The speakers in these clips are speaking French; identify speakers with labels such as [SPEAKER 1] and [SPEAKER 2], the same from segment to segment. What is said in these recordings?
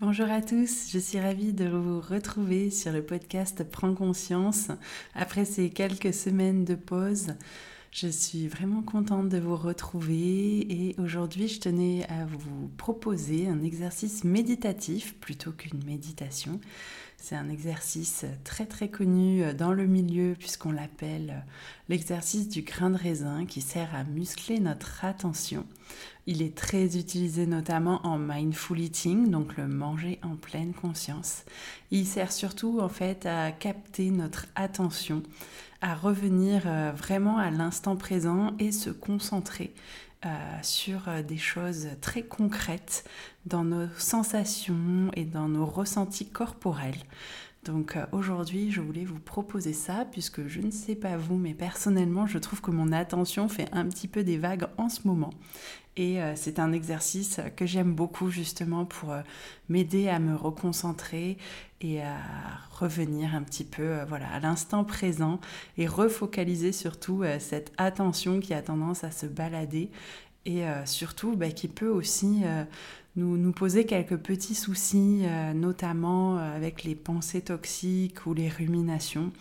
[SPEAKER 1] Bonjour à tous, je suis ravie de vous retrouver sur le podcast Prends conscience après ces quelques semaines de pause. Je suis vraiment contente de vous retrouver et aujourd'hui je tenais à vous proposer un exercice méditatif plutôt qu'une méditation. C'est un exercice très très connu dans le milieu puisqu'on l'appelle l'exercice du grain de raisin qui sert à muscler notre attention. Il est très utilisé notamment en mindful eating, donc le manger en pleine conscience. Il sert surtout en fait à capter notre attention à revenir euh, vraiment à l'instant présent et se concentrer euh, sur euh, des choses très concrètes dans nos sensations et dans nos ressentis corporels. Donc aujourd'hui, je voulais vous proposer ça puisque je ne sais pas vous, mais personnellement, je trouve que mon attention fait un petit peu des vagues en ce moment. Et euh, c'est un exercice que j'aime beaucoup justement pour euh, m'aider à me reconcentrer et à revenir un petit peu euh, voilà, à l'instant présent et refocaliser surtout cette attention qui a tendance à se balader et surtout bah, qui peut aussi nous, nous, poser quelques petits soucis, notamment avec les pensées toxiques ou les ruminations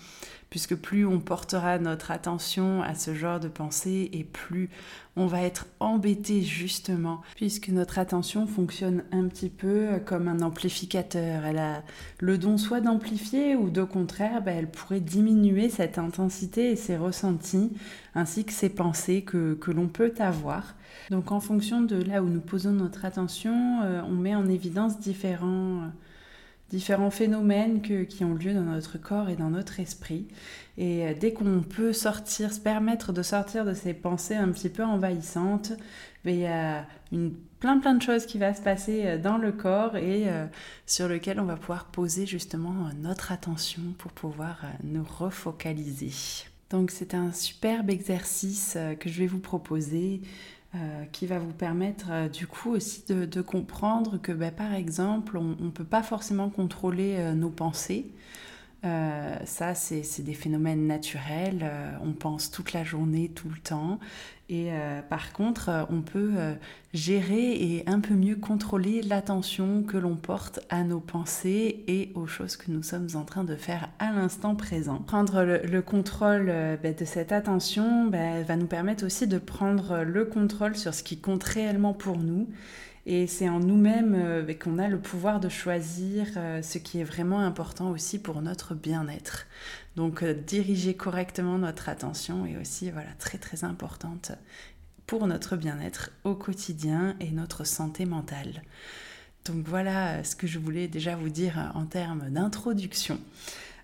[SPEAKER 1] puisque plus on portera notre attention à ce genre de pensée et plus on va être embêté justement, puisque notre attention fonctionne un petit peu comme un amplificateur. Elle a le don soit d'amplifier ou de contraire, bah, elle pourrait diminuer cette intensité et ses ressentis, ainsi que ces pensées que, que l'on peut avoir. Donc en fonction de là où nous posons notre attention, euh, on met en évidence différents différents phénomènes qui ont lieu dans notre corps et dans notre esprit. Et euh, dès qu'on peut sortir, se permettre de sortir de ces pensées un petit peu envahissantes, ben, il y a plein plein de choses qui va se passer euh, dans le corps et euh, sur lequel on va pouvoir poser justement notre attention pour pouvoir nous refocaliser. Donc c'est un superbe exercice que je vais vous proposer euh, qui va vous permettre euh, du coup aussi de, comprendre que bah, par exemple on ne peut pas forcément contrôler euh, nos pensées. ça, c'est des phénomènes naturels. on pense toute la journée, tout le temps. Et euh, par contre, euh, on peut euh, gérer et un peu mieux contrôler l'attention que l'on porte à nos pensées et aux choses que nous sommes en train de faire à l'instant présent. Prendre le, contrôle ben, de cette attention ben, va nous permettre aussi de prendre le contrôle sur ce qui compte réellement pour nous. Et c'est en nous-mêmes ben, qu'on a le pouvoir de choisir ce qui est vraiment important aussi pour notre bien-être. Donc euh, diriger correctement notre attention est aussi voilà, très très importante pour notre bien-être au quotidien et notre santé mentale. Donc voilà euh, ce que je voulais déjà vous dire en termes d'introduction.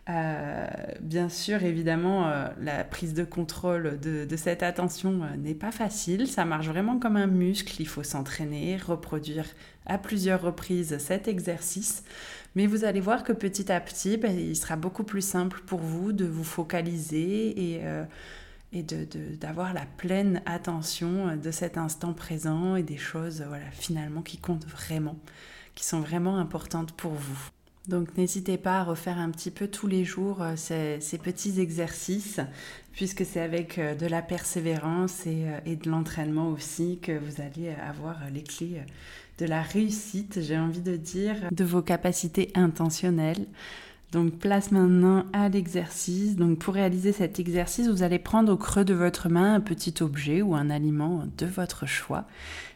[SPEAKER 1] Euh, bien sûr, évidemment, la prise de contrôle de, cette attention n'est pas facile. Ça marche vraiment comme un muscle. Il faut s'entraîner, reproduire à plusieurs reprises cet exercice. Mais vous allez voir que petit à petit, ben, il sera beaucoup plus simple pour vous de vous focaliser et, euh, et d'avoir la pleine attention de cet instant présent et des choses voilà, finalement qui comptent vraiment, qui sont vraiment importantes pour vous. Donc n'hésitez pas à refaire un petit peu tous les jours euh, ces, petits exercices, puisque c'est avec euh, de la persévérance et, et de l'entraînement aussi que vous allez avoir les clés de la réussite, j'ai envie de dire, de vos capacités intentionnelles. Donc place maintenant à l'exercice. Donc pour réaliser cet exercice, vous allez prendre au creux de votre main un petit objet ou un aliment de votre choix.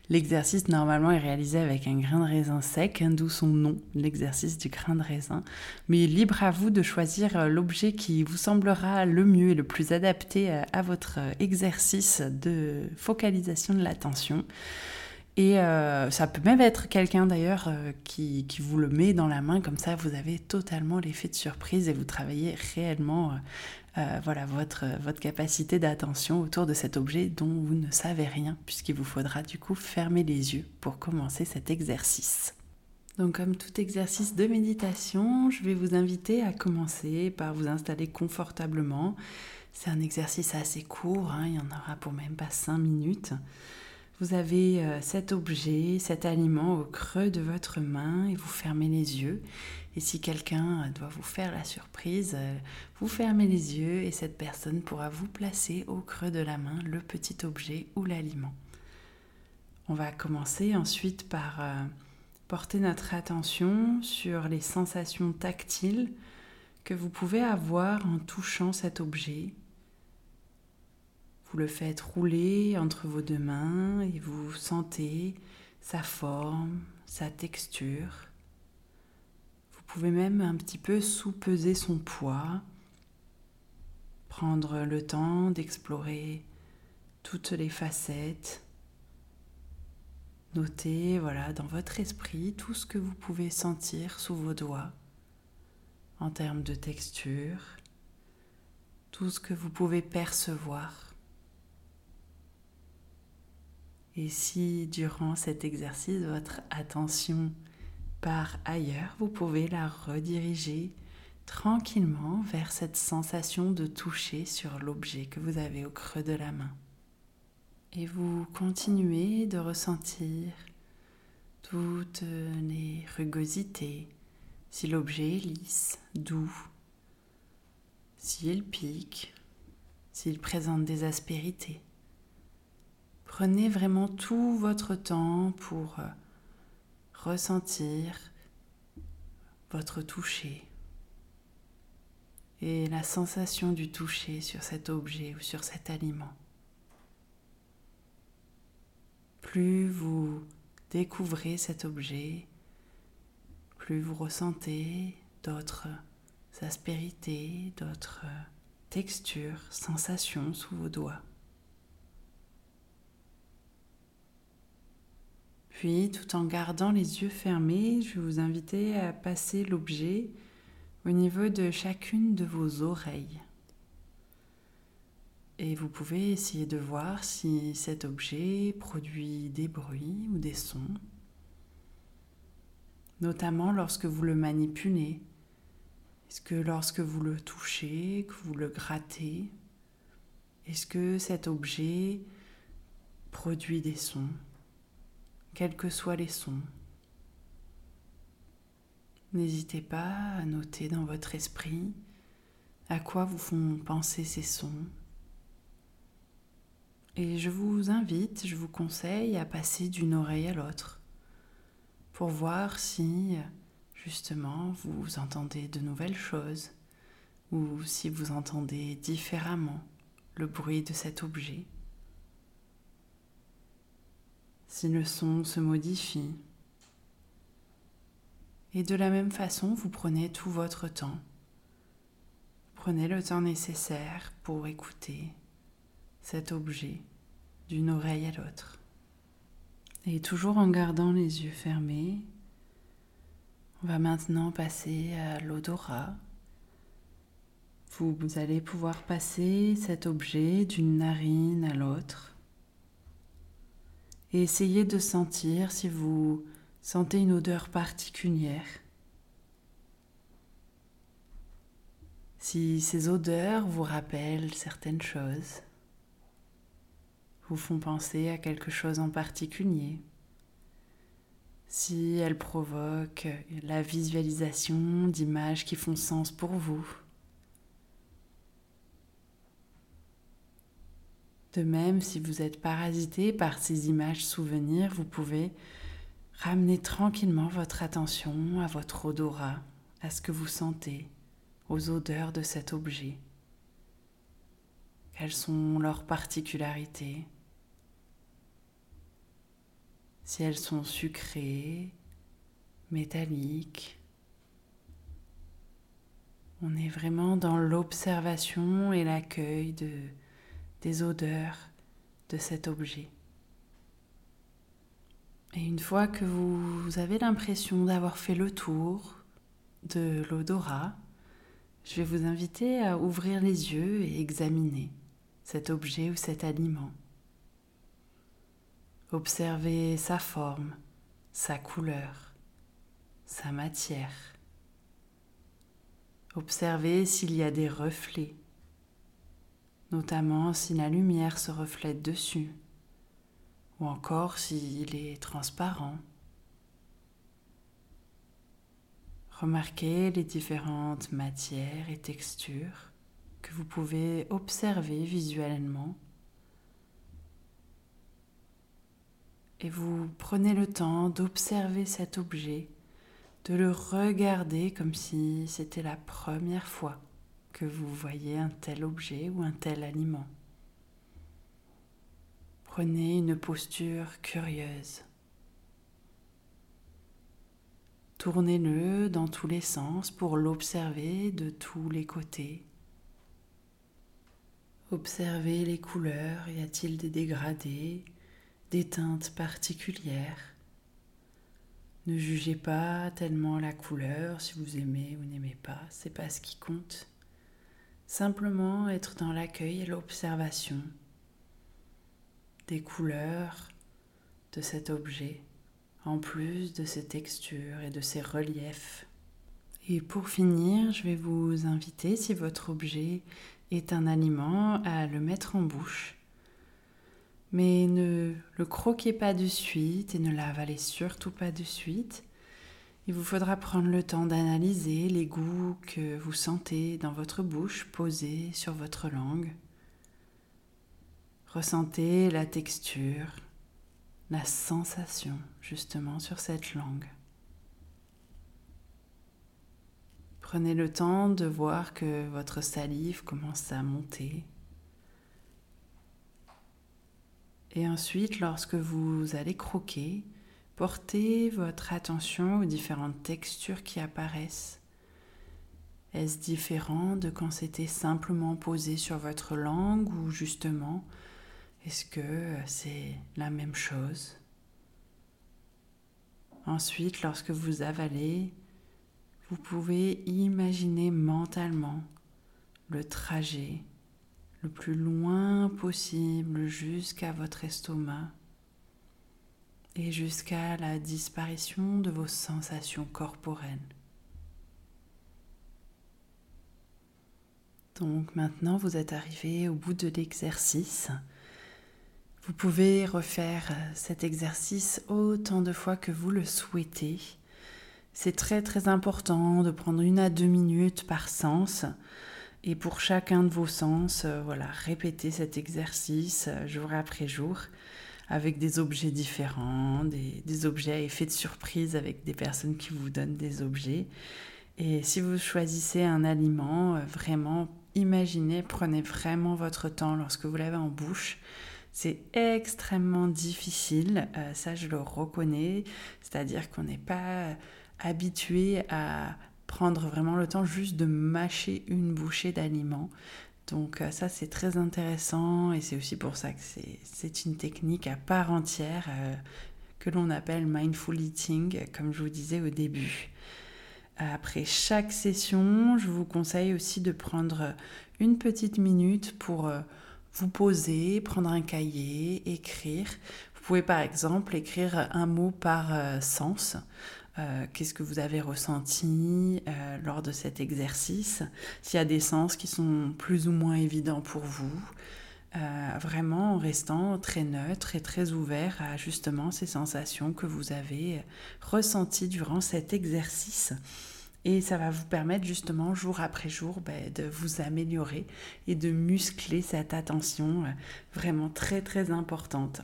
[SPEAKER 1] L'exercice normalement est réalisé avec un grain de raisin sec, hein, d'où son nom, l'exercice du grain de raisin. Mais libre à vous de choisir euh, l'objet qui vous semblera le mieux et le plus adapté euh, à votre exercice de focalisation de l'attention. Et euh, ça peut même être quelqu'un d'ailleurs euh, qui, vous le met dans la main, comme ça vous avez totalement l'effet de surprise et vous travaillez réellement euh, voilà, votre, votre capacité d'attention autour de cet objet dont vous ne savez rien, puisqu'il vous faudra du coup fermer les yeux pour commencer cet exercice. Donc comme tout exercice de méditation, je vais vous inviter à commencer par vous installer confortablement. C'est un exercice assez court, hein, il y en aura pour même pas 5 minutes. Vous avez euh, cet objet, cet aliment au creux de votre main et vous fermez les yeux. Et si quelqu'un euh, doit vous faire la surprise, euh, vous fermez les yeux et cette personne pourra vous placer au creux de la main le petit objet ou l'aliment. On va commencer ensuite par porter notre attention sur les sensations tactiles que vous pouvez avoir en touchant cet objet le faites rouler entre vos deux mains et vous sentez sa forme, sa texture. Vous pouvez même un petit peu sous-peser son poids, prendre le temps d'explorer toutes les facettes. Notez voilà dans votre esprit tout ce que vous pouvez sentir sous vos doigts en termes de texture, tout ce que vous pouvez percevoir. Et si durant cet exercice, votre attention part ailleurs, vous pouvez la rediriger tranquillement vers cette sensation de toucher sur l'objet que vous avez au creux de la main. Et vous continuez de ressentir toutes les rugosités, si l'objet est lisse, doux, s'il pique, s'il présente des aspérités. Prenez vraiment tout votre temps pour euh, ressentir votre toucher et la sensation du toucher sur cet objet ou sur cet aliment. Plus vous découvrez cet objet, plus vous ressentez d'autres aspérités, d'autres textures, sensations sous vos doigts. Puis, tout en gardant les yeux fermés, je vais vous inviter à passer l'objet au niveau de chacune de vos oreilles. Et vous pouvez essayer de voir si cet objet produit des bruits ou des sons, notamment lorsque vous le manipulez. Est-ce que lorsque vous le touchez, que vous le grattez, est-ce que cet objet produit des sons? Quels que soient les sons. N'hésitez pas à noter dans votre esprit à quoi vous font penser ces sons. Et je vous invite, je vous conseille à passer d'une oreille à l'autre pour voir si justement vous entendez de nouvelles choses ou si vous entendez différemment le bruit de cet objet si le son se modifie. Et de la même façon, vous prenez tout votre temps. Prenez le temps nécessaire pour écouter cet objet d'une oreille à l'autre. Et toujours en gardant les yeux fermés, on va maintenant passer à l'odorat. Vous allez pouvoir passer cet objet d'une narine à l'autre essayez de sentir si vous sentez une odeur particulière. Si ces odeurs vous rappellent certaines choses, vous font penser à quelque chose en particulier, si elles provoquent la visualisation d'images qui font sens pour vous. De même, si vous êtes parasité par ces images souvenirs, vous pouvez ramener tranquillement votre attention à votre odorat, à ce que vous sentez, aux odeurs de cet objet. Quelles sont leurs particularités? Si elles sont sucrées, métalliques, on est vraiment dans l'observation et l'accueil de des odeurs de cet objet. Et une fois que vous avez l'impression d'avoir fait le tour de l'odorat, je vais vous inviter à ouvrir les yeux et examiner cet objet ou cet aliment. Observez sa forme, sa couleur, sa matière. Observez s'il y a des reflets, notamment si la lumière se reflète dessus, ou encore s'il est transparent. Remarquez les différentes matières et textures que vous pouvez observer visuellement. Et vous prenez le temps d'observer cet objet, de le regarder comme si c'était la première fois que vous voyez un tel objet ou un tel aliment. Prenez une posture curieuse. Tournez-le dans tous les sens pour l'observer de tous les côtés. Observez les couleurs, y a-t-il des dégradés, des teintes particulières? Ne jugez pas tellement la couleur, si vous aimez ou n'aimez pas, c'est pas ce qui compte. Simplement être dans l'accueil et l'observation des couleurs de cet objet en plus de ses textures et de ses reliefs. Et pour finir, je vais vous inviter, si votre objet est un aliment, à le mettre en bouche. Mais ne le croquez pas de suite et ne l'avalez surtout pas de suite. Il vous faudra prendre le temps d'analyser les goûts que vous sentez dans votre bouche posés sur votre langue. Ressentez la texture, la sensation justement sur cette langue. Prenez le temps de voir que votre salive commence à monter. Et ensuite, lorsque vous allez croquer, portez votre attention aux différentes textures qui apparaissent. Est-ce différent de quand c'était simplement posé sur votre langue ou justement est-ce que c'est la même chose? Ensuite, lorsque vous avalez, vous pouvez imaginer mentalement le trajet le plus loin possible jusqu'à votre estomac et jusqu'à la disparition de vos sensations corporelles. Donc maintenant, vous êtes arrivé au bout de l'exercice. Vous pouvez refaire cet exercice autant de fois que vous le souhaitez. C'est très très important de prendre une à deux minutes par sens. Et pour chacun de vos sens, euh, voilà, répétez cet exercice euh, jour après jour avec des objets différents, des, objets à effet de surprise avec des personnes qui vous donnent des objets. Et si vous choisissez un aliment, vraiment imaginez, prenez vraiment votre temps lorsque vous l'avez en bouche c'est extrêmement difficile, euh, ça je le reconnais, c'est-à-dire qu'on n'est pas habitué à prendre vraiment le temps juste de mâcher une bouchée d'aliment. Donc euh, ça c'est très intéressant et c'est aussi pour ça que c'est une technique à part entière euh, que l'on appelle mindful eating, comme je vous disais au début. Après chaque session, je vous conseille aussi de prendre une petite minute pour vous poser, prendre un cahier, écrire. Vous pouvez par exemple écrire un mot par euh, sens. Euh, qu'est-ce que vous avez ressenti euh, lors de cet exercice? S'il y a des sens qui sont plus ou moins évidents pour vous. vraiment en restant très neutre et très ouvert à justement ces sensations que vous avez ressenties durant cet exercice. Et ça va vous permettre justement jour après jour ben, de vous améliorer et de muscler cette attention euh, vraiment très très importante.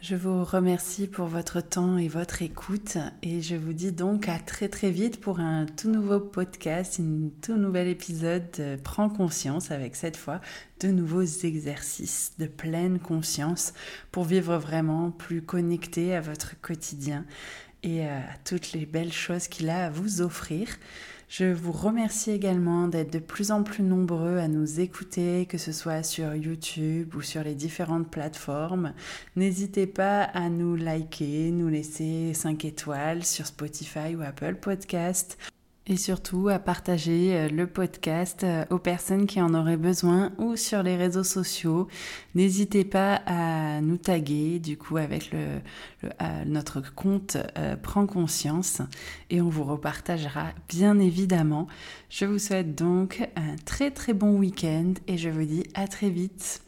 [SPEAKER 1] Je vous remercie pour votre temps et votre écoute et je vous dis donc à très très vite pour un tout nouveau podcast, un tout nouvel épisode de Prends conscience avec cette fois de nouveaux exercices de pleine conscience pour vivre vraiment plus connecté à votre quotidien et à toutes les belles choses qu'il a à vous offrir. Je vous remercie également d'être de plus en plus nombreux à nous écouter, que ce soit sur YouTube ou sur les différentes plateformes. N'hésitez pas à nous liker, nous laisser 5 étoiles sur Spotify ou Apple Podcast et surtout à partager euh, le podcast euh, aux personnes qui en auraient besoin ou sur les réseaux sociaux. N'hésitez pas à nous taguer du coup avec euh, notre compte Prends conscience et on vous repartagera bien évidemment. Je vous souhaite donc un très très bon week-end et je vous dis à très vite.